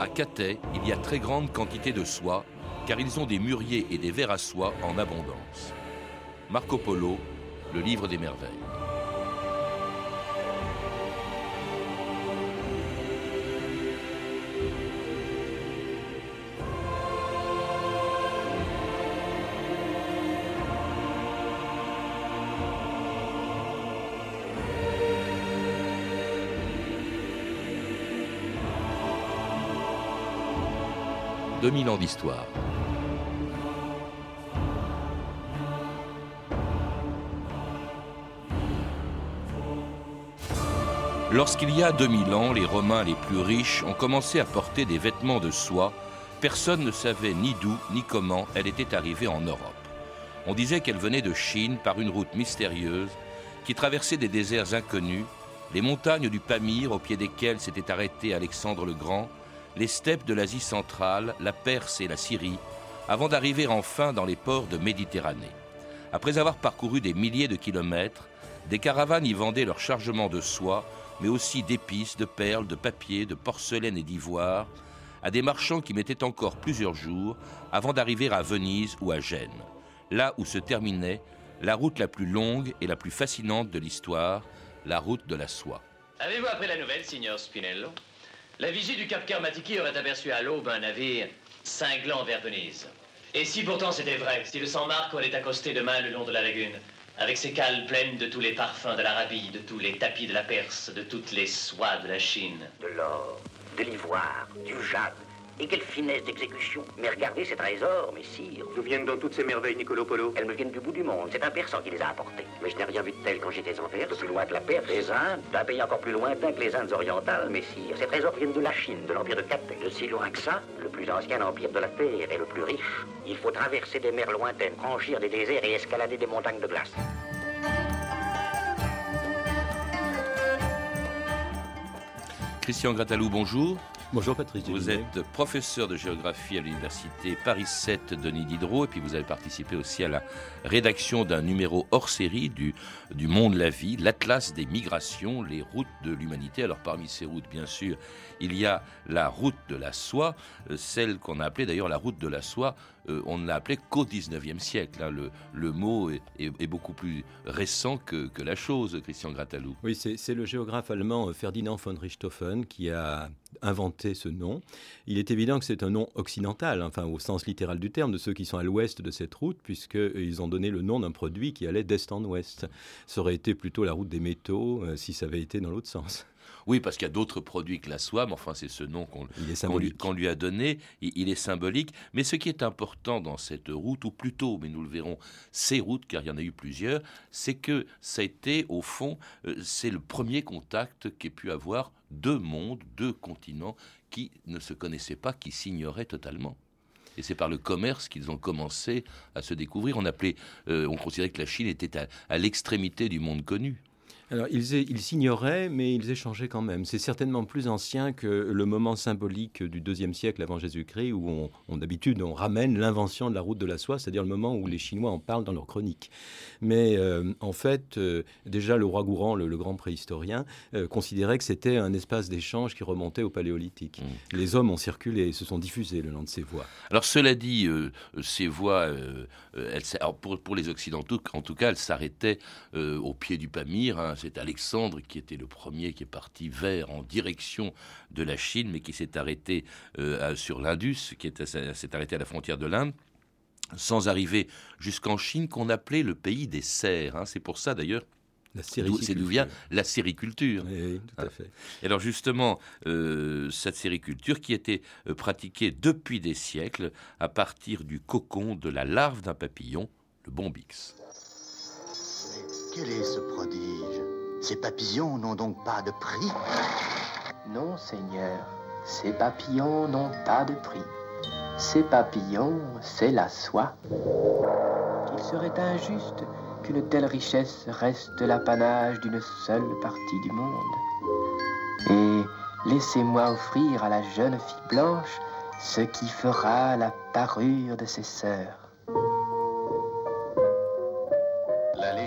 À Cathay, il y a très grande quantité de soie, car ils ont des mûriers et des vers à soie en abondance. Marco Polo, le livre des merveilles. 2000 ans d'histoire. Lorsqu'il y a 2000 ans, les Romains les plus riches ont commencé à porter des vêtements de soie, personne ne savait ni d'où ni comment elle était arrivée en Europe. On disait qu'elle venait de Chine par une route mystérieuse qui traversait des déserts inconnus, les montagnes du Pamir au pied desquelles s'était arrêté Alexandre le Grand, les steppes de l'Asie centrale, la Perse et la Syrie, avant d'arriver enfin dans les ports de Méditerranée. Après avoir parcouru des milliers de kilomètres, des caravanes y vendaient leur chargement de soie, mais aussi d'épices, de perles, de papier, de porcelaine et d'ivoire, à des marchands qui mettaient encore plusieurs jours avant d'arriver à Venise ou à Gênes, là où se terminait la route la plus longue et la plus fascinante de l'histoire, la route de la soie. Avez-vous appris la nouvelle, signor Spinello? La vigie du Cap Kermatiki aurait aperçu à l'aube un navire cinglant vers Venise. Et si pourtant c'était vrai, si le San Marco allait accoster demain le long de la lagune, avec ses cales pleines de tous les parfums de l'Arabie, de tous les tapis de la Perse, de toutes les soies de la Chine. De l'or, de l'ivoire, du jade, et quelle finesse d'exécution. Mais regardez ces trésors, messire. D'où viennent donc toutes ces merveilles, Nicolo Polo Elles me viennent du bout du monde. C'est un Persan qui les a apportées. Mais je n'ai rien vu de tel quand j'étais en Perse. Plus loin que la Perse, les Indes, d'un pays encore plus lointain que les Indes orientales, messire. Ces trésors viennent de la Chine, de l'empire de Cathay. De si loin que ça, le plus ancien empire de la Terre et le plus riche. Il faut traverser des mers lointaines, franchir des déserts et escalader des montagnes de glace. Christian Gratalou, bonjour. Bonjour Patrice. Vous êtes professeur de géographie à l'université Paris 7 Denis Diderot et puis vous avez participé aussi à la rédaction d'un numéro hors série du, du Monde la Vie, l'Atlas des migrations, les routes de l'humanité. Alors parmi ces routes, bien sûr, il y a la route de la soie, euh, celle qu'on a appelée d'ailleurs la route de la soie euh, on ne l'a appelé qu'au 19e siècle. Hein. Le, mot est, beaucoup plus récent que, la chose, Christian Gratalou. Oui, c'est le géographe allemand Ferdinand von Richthofen qui a inventé ce nom. Il est évident que c'est un nom occidental, enfin au sens littéral du terme, de ceux qui sont à l'ouest de cette route, puisqu'ils ont donné le nom d'un produit qui allait d'est en ouest. Ça aurait été plutôt la route des métaux euh, si ça avait été dans l'autre sens. Oui, parce qu'il y a d'autres produits que la soie, mais enfin c'est ce nom qu'on lui, a donné, il, est symbolique. Mais ce qui est important dans cette route, ou plutôt, mais nous le verrons, ces routes, car il y en a eu plusieurs, c'est que ça a été, au fond, euh, c'est le premier contact qu'ait pu avoir deux mondes, deux continents qui ne se connaissaient pas, qui s'ignoraient totalement. Et c'est par le commerce qu'ils ont commencé à se découvrir. On appelait, euh, on considérait que la Chine était à l'extrémité du monde connu. Alors, ils s'ignoraient, mais ils échangeaient quand même. C'est certainement plus ancien que le moment symbolique du deuxième siècle avant Jésus-Christ, où on, d'habitude, on ramène l'invention de la route de la soie, c'est-à-dire le moment où les Chinois en parlent dans leurs chroniques. Mais euh, en fait, euh, déjà, le roi Gourand, le, grand préhistorien, euh, considérait que c'était un espace d'échange qui remontait au paléolithique. Mmh. Les hommes ont circulé et se sont diffusés le long de ces voies. Alors, cela dit, ces voies, pour, pour, les Occidentaux, en tout cas, elles s'arrêtaient au pied du Pamir. Hein, c'est Alexandre qui était le premier qui est parti vers, en direction de la Chine, mais qui s'est arrêté euh, sur l'Indus, qui s'est arrêté à la frontière de l'Inde sans arriver jusqu'en Chine, qu'on appelait le pays des serres. Hein. C'est pour ça d'ailleurs c'est d'où vient la sériculture. Oui, tout à fait. Et alors justement, euh, cette sériculture qui était euh, pratiquée depuis des siècles à partir du cocon de la larve d'un papillon, le bombix. Quel est ce prodige ces papillons n'ont donc pas de prix Non, Seigneur, ces papillons n'ont pas de prix. Ces papillons, c'est la soie. Il serait injuste qu'une telle richesse reste l'apanage d'une seule partie du monde. Et laissez-moi offrir à la jeune fille blanche ce qui fera la parure de ses sœurs.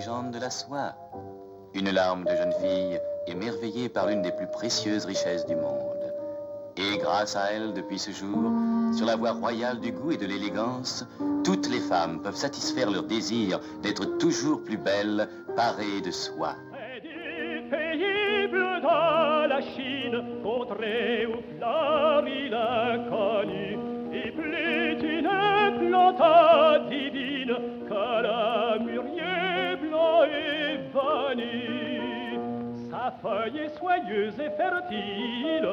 De la soie une larme de jeune fille émerveillée par l'une des plus précieuses richesses du monde. Et grâce à elle, depuis ce jour, sur la voie royale du goût et de l'élégance, toutes les femmes peuvent satisfaire leur désir d'être toujours plus belles, parées de soie. Feuille est soyeuse et fertile,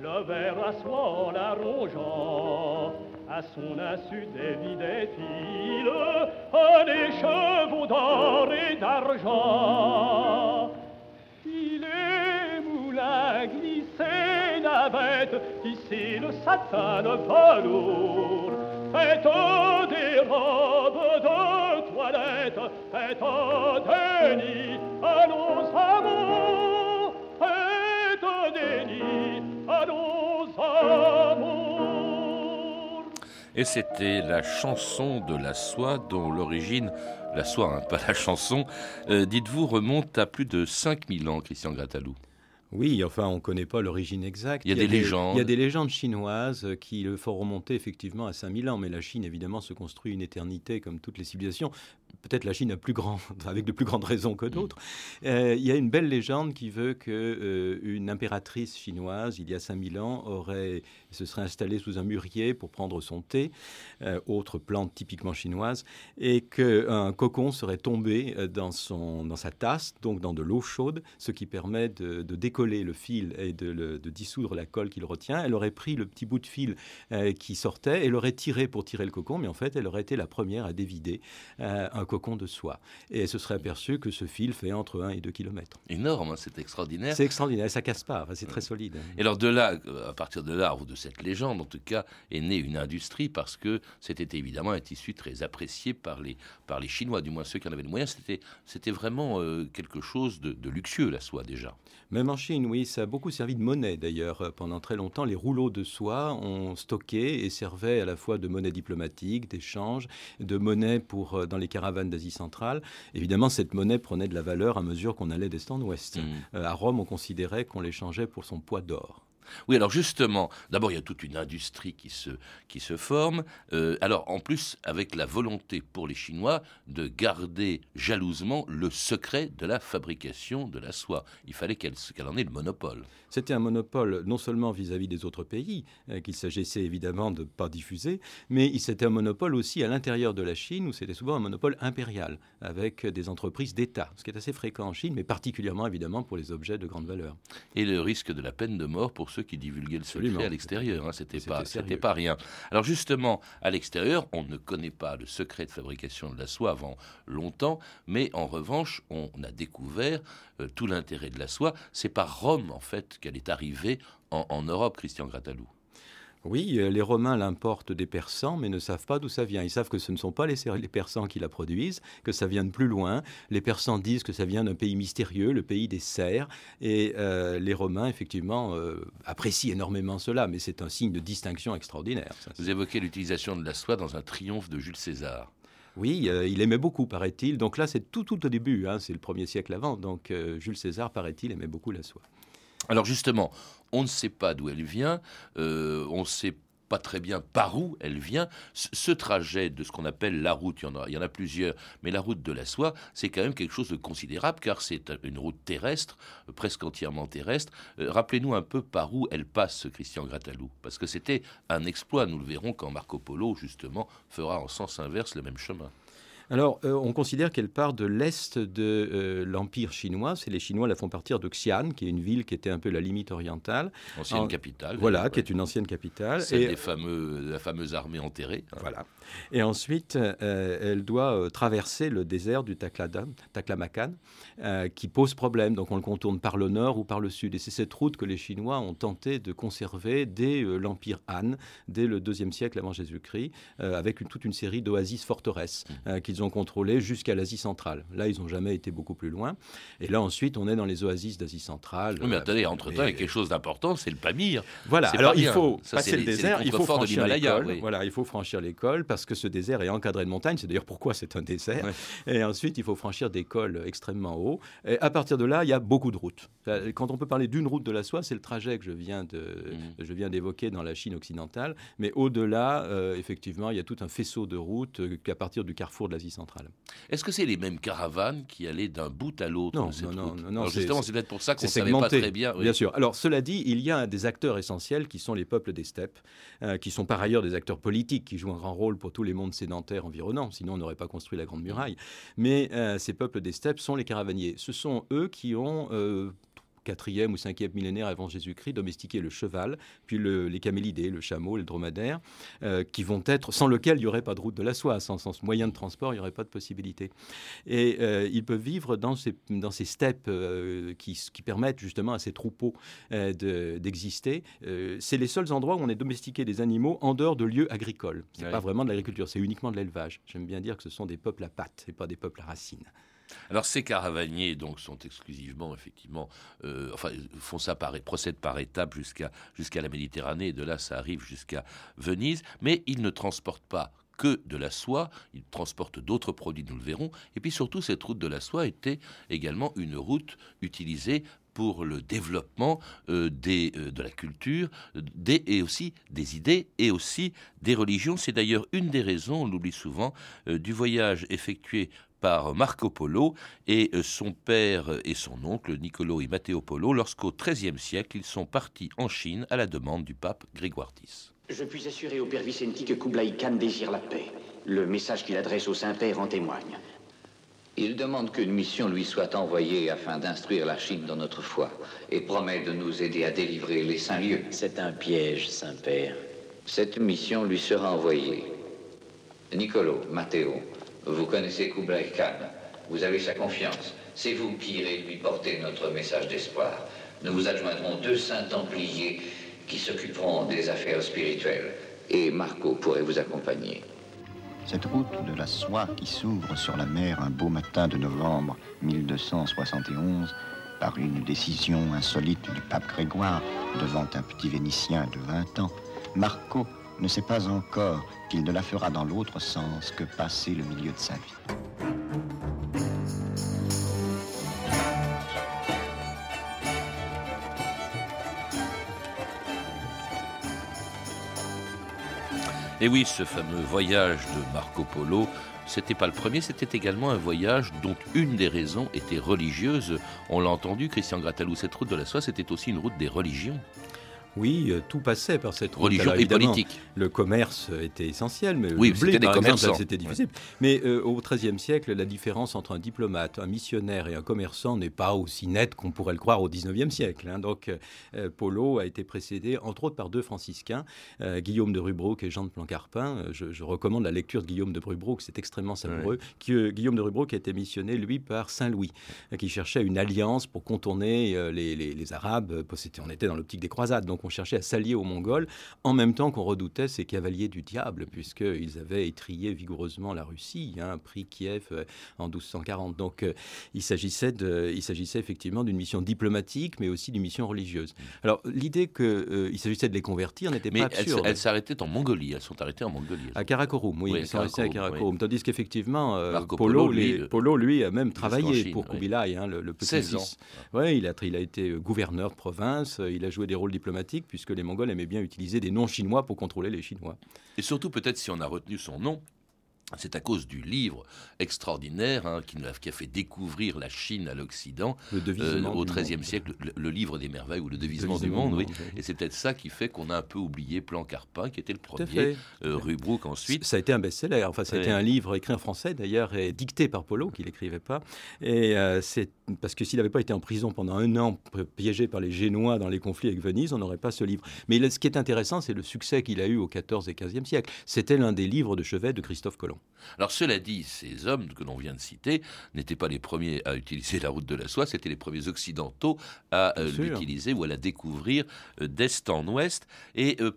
le ver à soie en la rongeant. À son insu dévidait-il des chevaux d'or et d'argent. Filet, moulin, glissé, navette, tisser le satin velours. Faites des robes de toilette, faites des nids Et c'était la chanson de la soie dont l'origine, la soie, hein, pas la chanson, euh, dites-vous, remonte à plus de 5000 ans, Christian Gratalou. Oui, enfin, on ne connaît pas l'origine exacte. Il y a des légendes. Il y a des légendes chinoises qui le font remonter effectivement à 5000 ans, mais la Chine, évidemment, se construit une éternité comme toutes les civilisations. Peut-être la Chine a plus grand, avec de plus grandes raisons que d'autres. Euh, il y a une belle légende qui veut que euh, une impératrice chinoise, il y a 5000 ans, aurait, se serait installée sous un mûrier pour prendre son thé, euh, autre plante typiquement chinoise, et qu'un cocon serait tombé dans, son, dans sa tasse, donc dans de l'eau chaude, ce qui permet de, de décoller le fil et de, le- de dissoudre la colle qu'il retient. Elle aurait pris le petit bout de fil qui sortait et l'aurait tiré pour tirer le cocon, mais en fait, elle aurait été la première à dévider euh, un cocon de soie. Et elle se serait aperçue que ce fil fait entre 1 et 2 km. Énorme, hein, c'est extraordinaire. C'est extraordinaire, ça casse pas, enfin, c'est très solide. Et alors de là, euh, à partir de là, ou de cette légende en tout cas, est née une industrie parce que c'était évidemment un tissu très apprécié par les, par les Chinois, du moins ceux qui en avaient les moyens. C'était, c'était vraiment euh, quelque chose de, de luxueux, la soie déjà. Même en Chine, oui, ça a beaucoup servi de monnaie d'ailleurs. Euh, Pendant très longtemps, les rouleaux de soie ont stocké et servaient à la fois de monnaie diplomatique, d'échange, de monnaie pour, dans les caravanes d'Asie centrale. Évidemment, cette monnaie prenait de la valeur à mesure qu'on allait d'est en ouest. Mm. Euh, à Rome, on considérait qu'on l'échangeait pour son poids d'or. Oui, alors justement, d'abord il y a toute une industrie qui se, qui se forme. Euh, alors en plus, avec la volonté pour les Chinois de garder jalousement le secret de la fabrication de la soie. Il fallait qu'elle qu'elle en ait le monopole. C'était un monopole non seulement vis-à-vis des autres pays, euh, qu'il s'agissait évidemment de ne pas diffuser, mais c'était un monopole aussi à l'intérieur de la Chine, où c'était souvent un monopole impérial, avec des entreprises d'État, ce qui est assez fréquent en Chine, mais particulièrement évidemment pour les objets de grande valeur. Et le risque de la peine de mort pour ceux qui divulguaient le secret Absolument. à l'extérieur. hein, c'était pas, c'était pas rien. Alors justement, à l'extérieur, on ne connaît pas le secret de fabrication de la soie avant longtemps, mais en revanche, on a découvert euh, tout l'intérêt de la soie. C'est par Rome, en fait, qu'elle est arrivée en, en Europe, Christian Gratalou. Oui, euh, les Romains l'importent des Persans, mais ne savent pas d'où ça vient. Ils savent que ce ne sont pas les, les Persans qui la produisent, que ça vient de plus loin. Les Persans disent que ça vient d'un pays mystérieux, le pays des cerfs. Et euh, les Romains, effectivement, euh, apprécient énormément cela, mais c'est un signe de distinction extraordinaire. ça. Vous évoquez l'utilisation de la soie dans un triomphe de Jules César. Oui, euh, il aimait beaucoup, paraît-il. Donc là, c'est tout, tout au début, hein, c'est le premier siècle avant. Donc Jules César, paraît-il, aimait beaucoup la soie. Alors justement, on ne sait pas d'où elle vient, euh, on ne sait pas très bien par où elle vient. Ce, trajet de ce qu'on appelle la route, il y, en a, il y en a plusieurs, mais la route de la soie, c'est quand même quelque chose de considérable car c'est une route terrestre, euh, presque entièrement terrestre. Euh, Rappelez-nous un peu par où elle passe, Christian Gratalou, parce que c'était un exploit. Nous le verrons quand Marco Polo, justement, fera en sens inverse le même chemin. Alors, euh, on considère qu'elle part de l'est de euh, l'Empire chinois. C'est les Chinois la font partir de Xi'an, qui est une ville qui était un peu la limite orientale. Ancienne En- capitale. Voilà, qui est une ancienne capitale. Des fameux, la fameuse armée enterrée. Voilà. Et ensuite, euh, elle doit traverser le désert du Taklada, Taklamakan, qui pose problème. Donc on le contourne par le nord ou par le sud. Et c'est cette route que les Chinois ont tenté de conserver dès l'Empire Han, dès le deuxième siècle avant Jésus-Christ, avec une- toute une série d'oasis forteresses euh, qu'ils ont ils ont contrôlé jusqu'à l'Asie centrale. Là, ils n'ont jamais été beaucoup plus loin. Et là, ensuite, on est dans les oasis d'Asie centrale. Oui, mais attendez, entre-temps, il y a quelque chose d'important, c'est le Pamir. Voilà, alors il faut Ça, passer le désert, il faut franchir l'école. oui. Voilà, il faut franchir l'école parce que ce désert est encadré de montagnes. C'est d'ailleurs pourquoi c'est un désert. Et ensuite, il faut franchir des cols extrêmement hauts. Et à partir de là, il y a beaucoup de routes. Euh, Quand on peut parler d'une route de la soie, c'est le trajet que je viens de, Mm. je viens d'évoquer dans la Chine occidentale. Mais au-delà, euh, effectivement, il y a tout un faisceau de routes euh, qu'à partir du carrefour de l'Asie centrale. Est-ce que c'est les mêmes caravanes qui allaient d'un bout à l'autre Non, non, non, Alors justement, c'est peut-être pour ça qu'on ne savait pas très bien. oui. Bien sûr. Alors, cela dit, il y a des acteurs essentiels qui sont les peuples des steppes, euh, qui sont par ailleurs des acteurs politiques, qui jouent un grand rôle pour tous les mondes sédentaires environnants, sinon on n'aurait pas construit la Grande Muraille. Mais euh, ces peuples des steppes sont les caravaniers. Ce sont eux qui ont... euh, 4e ou 5e millénaire avant Jésus-Christ, domestiqué le cheval, puis le- les camélidés, le chameau, le dromadaire, euh, qui vont être, sans lequel il n'y aurait pas de route de la soie, sans, sans ce moyen de transport, il n'y aurait pas de possibilité. Et euh, ils peuvent vivre dans ces, dans ces steppes euh, qui, qui permettent justement à ces troupeaux de- d'exister. C'est les seuls endroits où on est domestiqué des animaux en dehors de lieux agricoles. C'est Ouais. pas vraiment de l'agriculture, c'est uniquement de l'élevage. J'aime bien dire que ce sont des peuples à pattes et pas des peuples à racines. Alors ces caravaniers donc sont exclusivement effectivement, euh, enfin font ça par procèdent par étapes jusqu'à jusqu'à la Méditerranée. Et de là ça arrive jusqu'à Venise, mais ils ne transportent pas que de la soie, ils transportent d'autres produits, nous le verrons, et puis surtout cette route de la soie était également une route utilisée pour le développement euh, des, euh, de la culture des, et aussi des idées et aussi des religions. C'est d'ailleurs une des raisons, on l'oublie souvent, du voyage effectué par Marco Polo et euh, son père et son oncle Niccolo et Matteo Polo lorsqu'au XIIIe siècle ils sont partis en Chine à la demande du pape Grégoire X. Je puis assurer au père Vicenti que Kublai Khan désire la paix. Le message qu'il adresse au Saint-Père en témoigne. Il demande qu'une mission lui soit envoyée afin d'instruire la Chine dans notre foi et promet de nous aider à délivrer les saints lieux. C'est un piège, Saint-Père. Cette mission lui sera envoyée. Nicolo, Matteo, vous connaissez Kublai Khan. Vous avez sa confiance. C'est vous qui irez lui porter notre message d'espoir. Nous vous adjoindrons deux saints templiers qui s'occuperont des affaires spirituelles. Et Marco pourrait vous accompagner. Cette route de la soie qui s'ouvre sur la mer un beau matin de novembre 1271 par une décision insolite du pape Grégoire devant un petit Vénitien de 20 ans, Marco ne sait pas encore qu'il ne la fera dans l'autre sens que passer le milieu de sa vie. Et oui, ce fameux voyage de Marco Polo, c'était pas le premier, c'était également un voyage dont une des raisons était religieuse. On l'a entendu, Christian Gratalou, cette route de la soie, c'était aussi une route des religions. Oui, euh, tout passait par cette route. Religion Alors, et politique. Le commerce était essentiel, mais Oui, le blé, c'était par exemple. Mais euh, au XIIIe siècle, la différence entre un diplomate, un missionnaire et un commerçant n'est pas aussi nette qu'on pourrait le croire au XIXe siècle. hein. Donc, euh, Polo a été précédé, entre autres, par deux franciscains, euh, Guillaume de Rubruck et Jean de Plancarpin. Euh, Je, je recommande la lecture de Guillaume de Rubruck, c'est extrêmement savoureux. Euh, Guillaume de Rubruck a été missionné, lui, par Saint-Louis, euh, qui cherchait une alliance pour contourner euh, les, les- les Arabes. Euh, On était dans l'optique des croisades, donc on cherchait à s'allier aux Mongols, en même temps qu'on redoutait ces cavaliers du diable, puisqu'ils avaient étrié vigoureusement la Russie, hein, pris Kiev euh, en 1240. Donc euh, il s'agissait de- il s'agissait effectivement d'une mission diplomatique, mais aussi d'une mission religieuse. Alors l'idée qu'il s'agissait de les convertir n'était pas elles absurde. elles s'arrêtaient en Mongolie, elles sont arrêtées en Mongolie. À Karakorum, oui, Oui, ils sont restés à Karakorum. Tandis qu'effectivement, euh, Polo, Polo, lui, les- euh, Polo, lui, a même travaillé Chine, pour oui. Kubilai, hein, le, le 16 ans. Ouais, il, a, il a été euh, gouverneur de province, euh, il a joué des rôles diplomatiques, puisque les Mongols aimaient bien utiliser des noms chinois pour contrôler les Chinois. Et surtout, peut-être si on a retenu son nom, c'est à cause du livre extraordinaire hein, qui, a, qui a fait découvrir la Chine à l'Occident euh, au XIIIe siècle, le, le livre des merveilles ou le devisement, du Devisement monde. du oui. monde, oui. Et c'est peut-être ça qui fait qu'on a un peu oublié Plan Carpin, qui était le premier, euh, Rubruck ensuite. Ça a été un best-seller. Enfin, ça a été un livre écrit en français d'ailleurs et dicté par Polo, qui l'écrivait pas. Et euh, c'est parce que s'il n'avait pas été en prison pendant un an, piégé par les Génois dans les conflits avec Venise, on n'aurait pas ce livre. Mais là, ce qui est intéressant, c'est le succès qu'il a eu au XIVe et XVe siècle. C'était l'un des livres de chevet de Christophe Colomb. Alors cela dit, ces hommes que l'on vient de citer n'étaient pas les premiers à utiliser la route de la soie, c'était les premiers occidentaux à euh, l'utiliser ou à la découvrir euh, d'est en ouest et euh,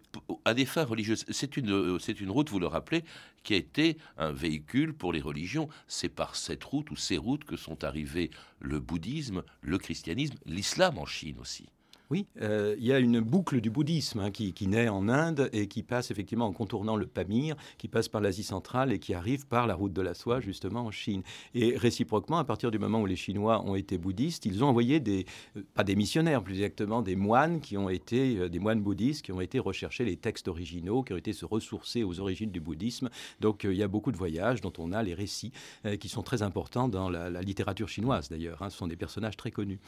à des fins religieuses. C'est une, c'est une route, vous le rappelez, qui a été un véhicule pour les religions. C'est par cette route ou ces routes que sont arrivés le bouddhisme, le christianisme, l'islam en Chine aussi. Oui, euh, il y a une boucle du bouddhisme hein, qui, naît en Inde et qui passe effectivement en contournant le Pamir, qui passe par l'Asie centrale et qui arrive par la route de la soie justement en Chine. Et réciproquement, à partir du moment où les Chinois ont été bouddhistes, ils ont envoyé des, euh, pas des missionnaires plus exactement, des moines qui ont été, euh, des moines bouddhistes qui ont été rechercher les textes originaux, qui ont été se ressourcer aux origines du bouddhisme. Donc il y a beaucoup de voyages dont on a les récits qui sont très importants dans la, littérature chinoise d'ailleurs. Hein. ce sont des personnages très connus.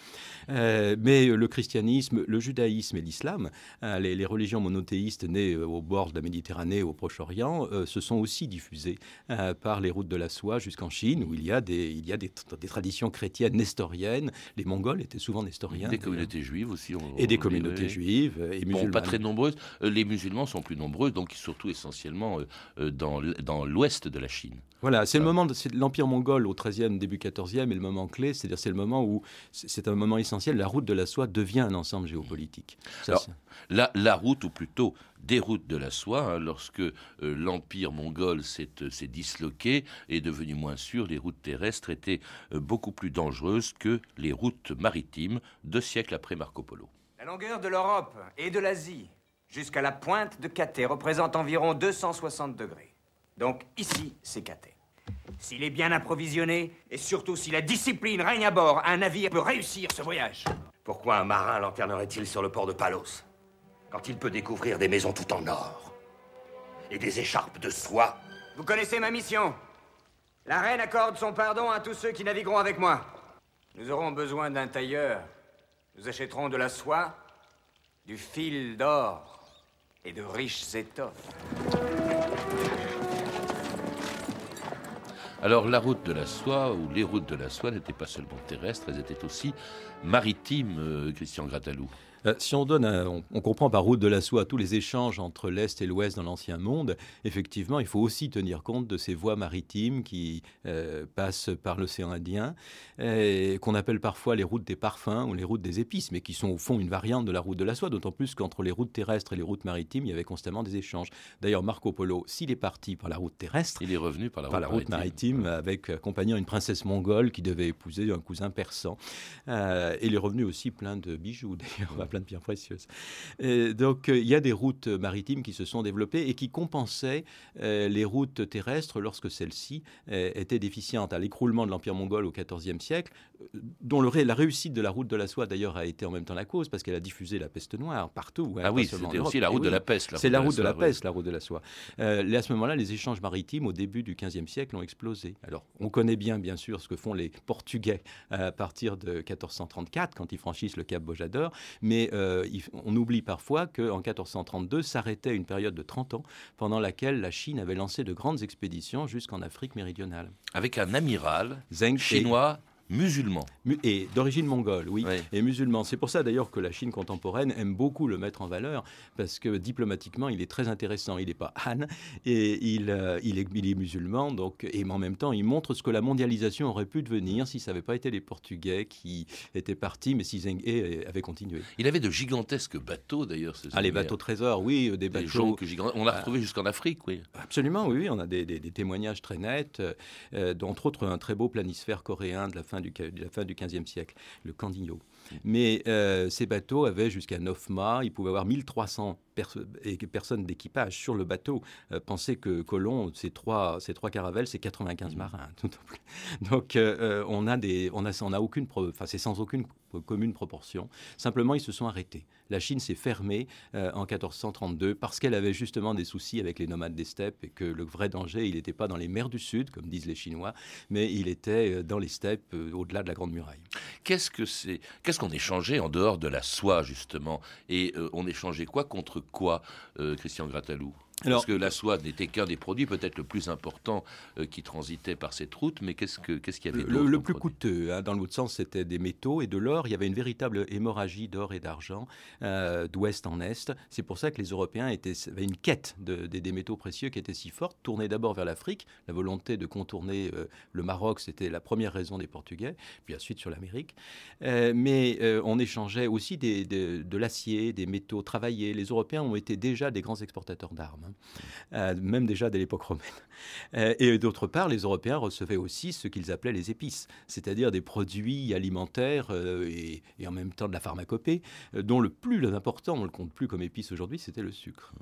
mais le christianisme le judaïsme et l'islam, hein, les, religions monothéistes nées euh, au bord de la Méditerranée, au Proche-Orient, euh, se sont aussi diffusées euh, par les routes de la soie jusqu'en Chine, où il y a des, il y a des, traditions chrétiennes nestoriennes. Les Mongols étaient souvent nestoriens. Des communautés juives aussi. et des communautés juives et musulmanes. pas très nombreuses. Les musulmans sont plus nombreux, donc surtout essentiellement dans l'ouest de la Chine. Voilà, c'est le moment de l'Empire mongol au XIIIe, début XIVe, et le moment clé, c'est-à-dire c'est le moment où c'est un moment essentiel, la route de la soie devient un ensemble géopolitique. Alors, la, route, ou plutôt des routes de la soie, hein, lorsque euh, l'Empire mongol euh, s'est disloqué et est devenu moins sûr, les routes terrestres étaient euh, beaucoup plus dangereuses que les routes maritimes deux siècles après Marco Polo. La longueur de l'Europe et de l'Asie jusqu'à la pointe de Cathay représente environ 260 degrés. Donc ici, c'est Caté. S'il est bien approvisionné, et surtout si la discipline règne à bord, un navire peut réussir ce voyage. Pourquoi un marin lanternerait-il sur le port de Palos Quand il peut découvrir des maisons tout en or et des écharpes de soie? Vous connaissez ma mission. La reine accorde son pardon à tous ceux qui navigueront avec moi. Nous aurons besoin d'un tailleur. Nous achèterons de la soie, du fil d'or et de riches étoffes. Alors la route de la soie, ou les routes de la soie, n'étaient pas seulement terrestres, elles étaient aussi maritimes, euh, Christian Gratalou. Euh, si on donne, on, comprend par route de la soie tous les échanges entre l'Est et l'Ouest dans l'Ancien Monde, effectivement, il faut aussi tenir compte de ces voies maritimes qui euh, passent par l'océan Indien, qu'on appelle parfois les routes des parfums ou les routes des épices, mais qui sont au fond une variante de la route de la soie, d'autant plus qu'entre les routes terrestres et les routes maritimes, il y avait constamment des échanges. D'ailleurs, Marco Polo, s'il est parti par la route terrestre, il est revenu par la route, la route maritime, avec accompagnant une princesse mongole qui devait épouser un cousin persan. Euh, il est revenu aussi plein de bijoux, d'ailleurs plein de pierres précieuses. donc, euh, il y a des routes maritimes qui se sont développées et qui compensaient euh, les routes terrestres lorsque celles-ci euh, étaient déficientes. À l'écroulement de l'Empire mongol au XIVe siècle, dont le, la réussite de la route de la soie d'ailleurs a été en même temps la cause parce qu'elle a diffusé la peste noire partout. Hein, ah oui, c'était aussi la route de la peste. C'est la route de la, peste, la route de la soie. Euh, à ce moment-là, les échanges maritimes au début du XVe siècle ont explosé. Alors, on connaît bien, bien sûr, ce que font les Portugais à partir de 1434 quand ils franchissent le Cap Bojador, mais euh, on oublie parfois qu'en 1432 s'arrêtait une période de 30 ans pendant laquelle la Chine avait lancé de grandes expéditions jusqu'en Afrique méridionale. Avec un amiral chinois musulman. Et d'origine mongole, oui, et musulman. C'est pour ça d'ailleurs que la Chine contemporaine aime beaucoup le mettre en valeur, parce que diplomatiquement, il est très intéressant. Il n'est pas Han, et il, euh, il, est, il, est, musulman, donc, et en même temps, il montre ce que la mondialisation aurait pu devenir si ça n'avait pas été les Portugais qui étaient partis, mais si Zheng He avait continué. Il avait de gigantesques bateaux d'ailleurs. Ah, les bateaux trésors, oui, euh, des, bateaux. On l'a retrouvé jusqu'en Afrique, oui. Absolument, oui, on a des, des, témoignages très nets, euh, entre autres un très beau planisphère coréen de la fin de la fin du XVe siècle, le Candigno. Mais euh, ces bateaux avaient jusqu'à 9 mâts, ils pouvaient avoir 1300 personnes d'équipage sur le bateau. Euh, pensez que Colomb, ces trois, ces trois caravelles, c'est 95 mmh. marins. Tout Donc euh, on a des, on a, on a aucune, enfin c'est sans aucune commune proportion. Simplement, ils se sont arrêtés. La Chine s'est fermée en 1432 parce qu'elle avait justement des soucis avec les nomades des steppes et que le vrai danger, il n'était pas dans les mers du Sud, comme disent les Chinois, mais il était dans les steppes au-delà de la Grande Muraille. Qu'est-ce que c'est Qu'est-ce qu'on échangeait en dehors de la soie, justement? Et euh, on échangeait quoi contre quoi, euh, Christian Gratalou? Parce que la soie n'était qu'un des produits peut-être le plus important euh, qui transitait par cette route, mais qu'est-ce qu'il y avait Le, le plus coûteux, hein, dans l'autre sens, c'était des métaux et de l'or. Il y avait une véritable hémorragie d'or et d'argent euh, d'ouest en est. C'est pour ça que les Européens étaient, avaient une quête de, des métaux précieux qui était si forte, tournée d'abord vers l'Afrique. La volonté de contourner euh, le Maroc, c'était la première raison des Portugais, puis ensuite sur l'Amérique. mais on échangeait aussi des, de l'acier, des métaux travaillés. Les Européens ont été déjà des grands exportateurs d'armes. Hein. Euh, même déjà dès l'époque romaine. Euh, et d'autre part, les Européens recevaient aussi ce qu'ils appelaient les épices, c'est-à-dire des produits alimentaires euh, et, et, en même temps de la pharmacopée, dont le plus important, on ne le compte plus comme épice aujourd'hui, c'était le sucre.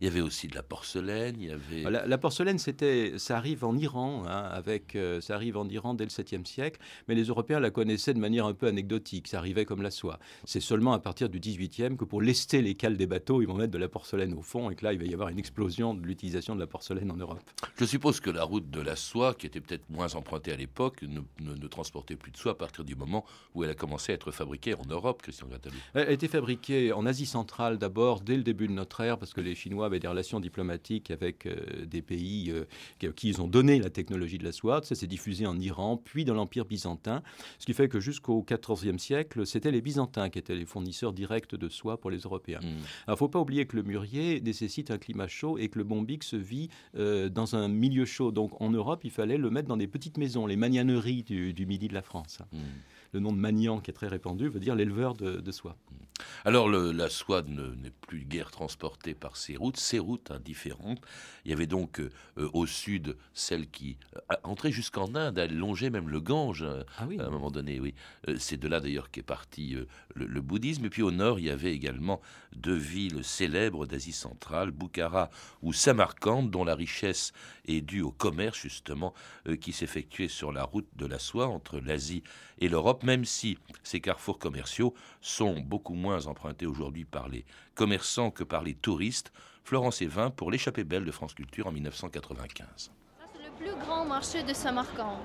Il y avait aussi de la porcelaine. Il y avait... La, porcelaine, c'était, ça arrive en Iran, hein, avec, euh, ça arrive en Iran dès le 7e siècle, mais les Européens la connaissaient de manière un peu anecdotique. Ça arrivait comme la soie. C'est seulement à partir du 18e que pour lester les cales des bateaux, ils vont mettre de la porcelaine au fond et que là, il va y avoir une explosion de l'utilisation de la porcelaine en Europe. Je suppose que la route de la soie, qui était peut-être moins empruntée à l'époque, ne, ne, transportait plus de soie à partir du moment où elle a commencé à être fabriquée en Europe, Christian Gratalou. Elle a été fabriquée en Asie centrale d'abord, dès le début de notre ère, parce que les Chinois avaient des relations diplomatiques avec euh, des pays euh, qui ils ont donné la technologie de la soie. Ça s'est diffusé en Iran, puis dans l'Empire byzantin, ce qui fait que jusqu'au XIVe siècle, c'était les Byzantins qui étaient les fournisseurs directs de soie pour les Européens. Hmm. Alors, il ne faut pas oublier que le mûrier nécessite un climat chaud et que le bombix vit euh, dans un milieu chaud. Donc, en Europe, il fallait le mettre dans des petites maisons, les magnaneries du, midi de la France. Hmm le nom de Magnan, qui est très répandu, veut dire l'éleveur de, soie. Alors la soie n'est plus guère transportée par ces routes, ces routes indifférentes. Il y avait donc euh, au sud celle qui euh, entrait jusqu'en Inde, elle longeait même le Gange ah à un moment donné. Oui, euh, c'est de là d'ailleurs qu'est parti le, bouddhisme. Et puis au nord, il y avait également deux villes célèbres d'Asie centrale, Bukhara ou Samarcande, dont la richesse est due au commerce justement qui s'effectuait sur la route de la soie entre l'Asie et l'Europe, même si ces carrefours commerciaux sont beaucoup moins empruntés aujourd'hui par les commerçants que par les touristes. Florence Evin pour l'échappée belle de France Culture en 1995. C'est le plus grand marché de Samarcande.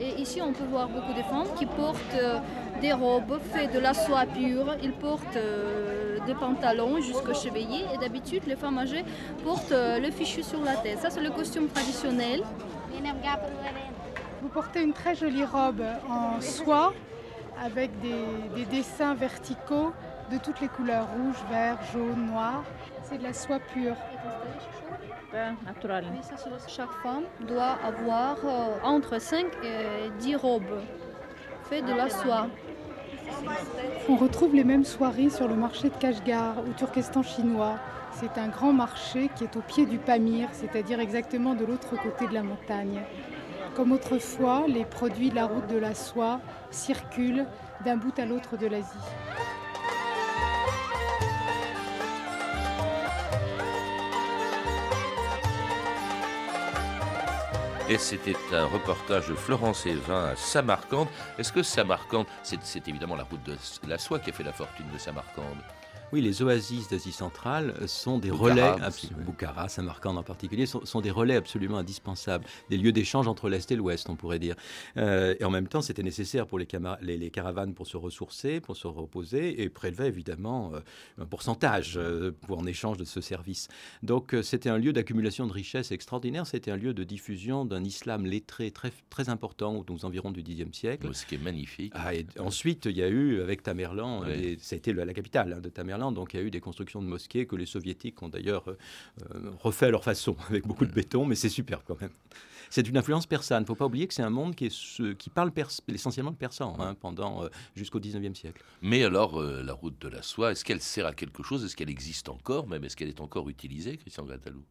Et ici, on peut voir beaucoup de femmes qui portent euh, des robes faites de la soie pure. Ils portent euh, des pantalons jusqu'au cheville. Et d'habitude, les femmes âgées portent euh, le fichu sur la tête. Ça, c'est le costume traditionnel. Vous portez une très jolie robe en soie avec des, dessins verticaux de toutes les couleurs, rouge, vert, jaune, noir. C'est de la soie pure. Naturel. Chaque femme doit avoir euh, entre 5 et 10 robes faites de la soie. On retrouve les mêmes soieries sur le marché de Kashgar au Turkestan chinois. C'est un grand marché qui est au pied du Pamir, c'est-à-dire exactement de l'autre côté de la montagne. Comme autrefois, les produits de la route de la soie circulent d'un bout à l'autre de l'Asie. Et c'était un reportage de Florence Evin à Samarcande. Est-ce que Samarcande, c'est évidemment la route de la soie qui a fait la fortune de Samarcande? Oui, les oasis d'Asie centrale sont des relais, Bukhara, Samarkand en particulier, sont, des relais absolument indispensables, des lieux d'échange entre l'Est et l'Ouest, on pourrait dire. Euh, et en même temps, c'était nécessaire pour les, les, caravanes pour se ressourcer, pour se reposer, et prélever évidemment euh, un pourcentage euh, pour, en échange de ce service. Donc c'était un lieu d'accumulation de richesses extraordinaire, c'était un lieu de diffusion d'un islam lettré très, très important aux environs du Xe siècle. Ce qui est magnifique. Ah, et ensuite, il y a eu, avec Tamerlan, c'était la capitale hein, de Tamerlan, donc il y a eu des constructions de mosquées que les soviétiques ont d'ailleurs euh, euh, refait à leur façon, avec beaucoup de béton, mais c'est super quand même. C'est une influence persane. Il ne faut pas oublier que c'est un monde qui, est, qui parle essentiellement le persan hein, pendant euh, jusqu'au 19e siècle. Mais alors, la route de la soie, est-ce qu'elle sert à quelque chose? Est-ce qu'elle existe encore même? Est-ce qu'elle est encore utilisée, Christian Gratalou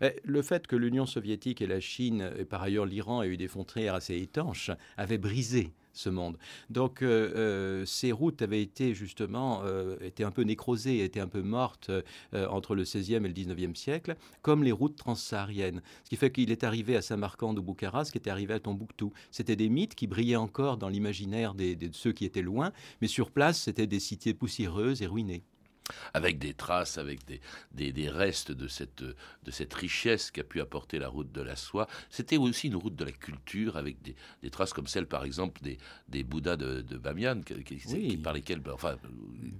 eh, le fait que l'Union soviétique et la Chine, et par ailleurs l'Iran, aient eu des frontières assez étanches, avait brisé ce monde. Donc euh, euh, ces routes avaient été justement euh, étaient un peu nécrosées, étaient un peu mortes entre le 16e et le 19e siècle, comme les routes transsahariennes. Ce qui fait qu'il est arrivé à Samarcande ou Bukhara, ce qui était arrivé à Tombouctou. C'était des mythes qui brillaient encore dans l'imaginaire de ceux qui étaient loin, mais sur place, c'était des cités poussiéreuses et ruinées. Avec des traces, avec des, des, restes de cette, de cette richesse qu'a pu apporter la route de la soie. C'était aussi une route de la culture, avec des, des traces comme celle, par exemple, des, des Bouddhas de, de Bamiyan, qui, par lesquels, ben, enfin,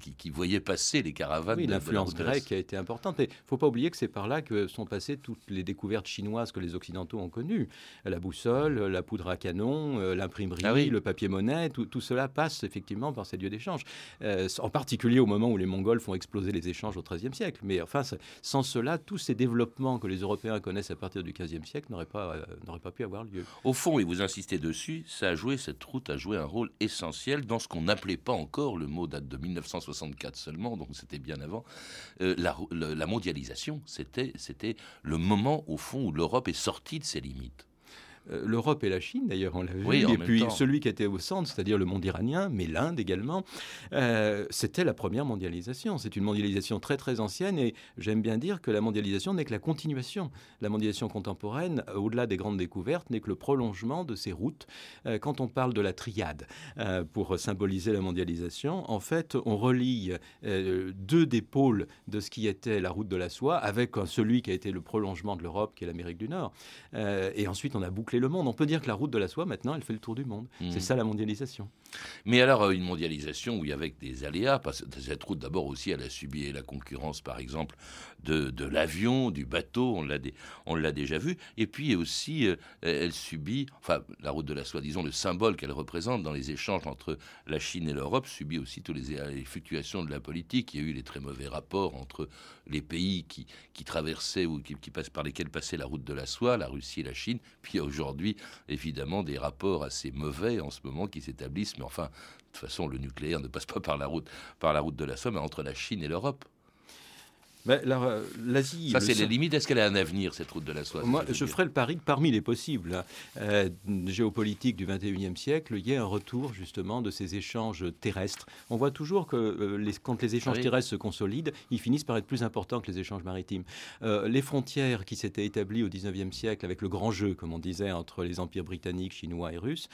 qui, qui, voyaient passer les caravanes. Oui, l'influence grecque a été importante. Mais il ne faut pas oublier que c'est par là que sont passées toutes les découvertes chinoises que les Occidentaux ont connues. La boussole, la poudre à canon, euh, l'imprimerie, ah le papier-monnaie, tout, tout, cela passe effectivement par ces lieux d'échange. Euh, en particulier au moment où les Mongols font exploser les échanges au XIIIe siècle. Mais enfin, sans cela, tous ces développements que les Européens connaissent à partir du XVe siècle n'auraient pas, euh, pas pu avoir lieu. Au fond, et vous insistez dessus, ça a joué, cette route a joué un rôle essentiel dans ce qu'on n'appelait pas encore, le mot date de 1964 seulement, donc c'était bien avant, euh, la, la mondialisation. C'était le moment, au fond, où l'Europe est sortie de ses limites. Euh, l'Europe et la Chine, d'ailleurs, on l'a vu. et puis celui qui était au centre, c'est-à-dire le monde iranien, mais l'Inde également, euh, c'était la première mondialisation. C'est une mondialisation très très ancienne et j'aime bien dire que la mondialisation n'est que la continuation. La mondialisation contemporaine, au-delà des grandes découvertes, n'est que le prolongement de ces routes. Euh, quand on parle de la triade pour symboliser la mondialisation, en fait, on relie deux des pôles de ce qui était la route de la soie avec celui qui a été le prolongement de l'Europe, qui est l'Amérique du Nord. et ensuite, on a bouclé le monde. On peut dire que la route de la soie, maintenant, elle fait le tour du monde. C'est mmh. ça la mondialisation. Mais alors, euh, une mondialisation, oui, avec des aléas, parce que cette route, d'abord aussi, elle a subi la concurrence, par exemple, de, de l'avion, du bateau, on l'a déjà vu. Et puis aussi, euh, elle subit, enfin, la route de la soie, disons, le symbole qu'elle représente dans les échanges entre la Chine et l'Europe, subit aussi toutes les, fluctuations de la politique. Il y a eu les très mauvais rapports entre les pays qui, qui traversaient ou qui, qui passent par lesquels passait la route de la soie, la Russie et la Chine. Puis aujourd'hui, aujourd'hui, évidemment, des rapports assez mauvais en ce moment qui s'établissent. Mais enfin, de toute façon, le nucléaire ne passe pas par la route, par la route de la Somme, mais entre la Chine et l'Europe. Ben, L'Asie. Ça, c'est les limites. Est-ce qu'elle a un avenir, cette route de la soie Moi, je ferai le pari que parmi les possibles hein, euh, géopolitiques du 21e siècle, il y a un retour justement de ces échanges terrestres. On voit toujours que euh, les, quand les échanges terrestres se consolident, ils finissent par être plus importants que les échanges maritimes. les frontières qui s'étaient établies au 19e siècle avec le grand jeu, comme on disait, entre les empires britanniques, chinois et russes,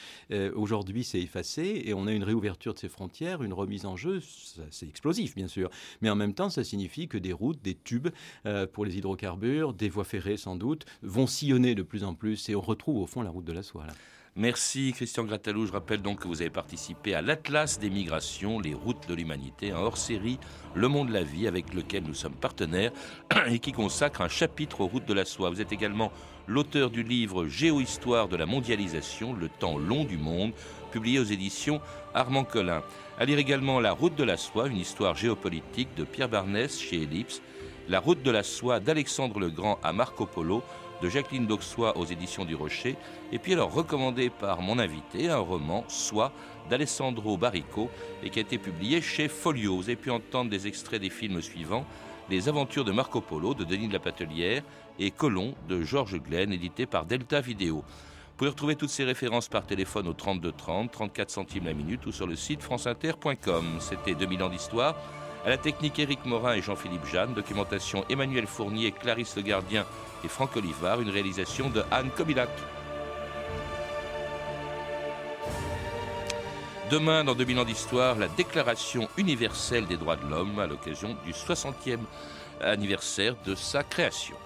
aujourd'hui, c'est effacé et on a une réouverture de ces frontières, une remise en jeu. C'est explosif, bien sûr. Mais en même temps, ça signifie que des routes des tubes euh, pour les hydrocarbures, des voies ferrées sans doute, vont sillonner de plus en plus et on retrouve au fond la route de la soie. Merci Christian Gratalou. Je rappelle donc que vous avez participé à l'Atlas des migrations, les routes de l'humanité, un hors-série Le Monde de la Vie avec lequel nous sommes partenaires et qui consacre un chapitre aux routes de la soie. Vous êtes également l'auteur du livre Géohistoire de la mondialisation, le temps long du monde, publié aux éditions Armand Collin. À lire également La route de la soie, une histoire géopolitique de Pierre Barnès chez Ellipse la route de la soie d'Alexandre le Grand à Marco Polo, de Jacqueline d'Auxois aux éditions du Rocher, et puis alors recommandé par mon invité, un roman, Soie, d'Alessandro Barrico, et qui a été publié chez Folio. Vous avez pu entendre des extraits des films suivants Les aventures de Marco Polo de Denis de la Patelière et Colomb de Georges Glenn, édité par Delta Vidéo. Vous pouvez retrouver toutes ces références par téléphone au 32 30, 34 centimes la minute ou sur le site franceinter.com. C'était 2000 ans d'histoire. À la technique, Éric Morin et Jean-Philippe Jeanne. Documentation, Emmanuel Fournier, Clarisse Le Gardien et Franck Olivard. Une réalisation de Anne Kobilac. Demain, dans 2000 ans d'histoire, la Déclaration universelle des droits de l'homme à l'occasion du 60e anniversaire de sa création.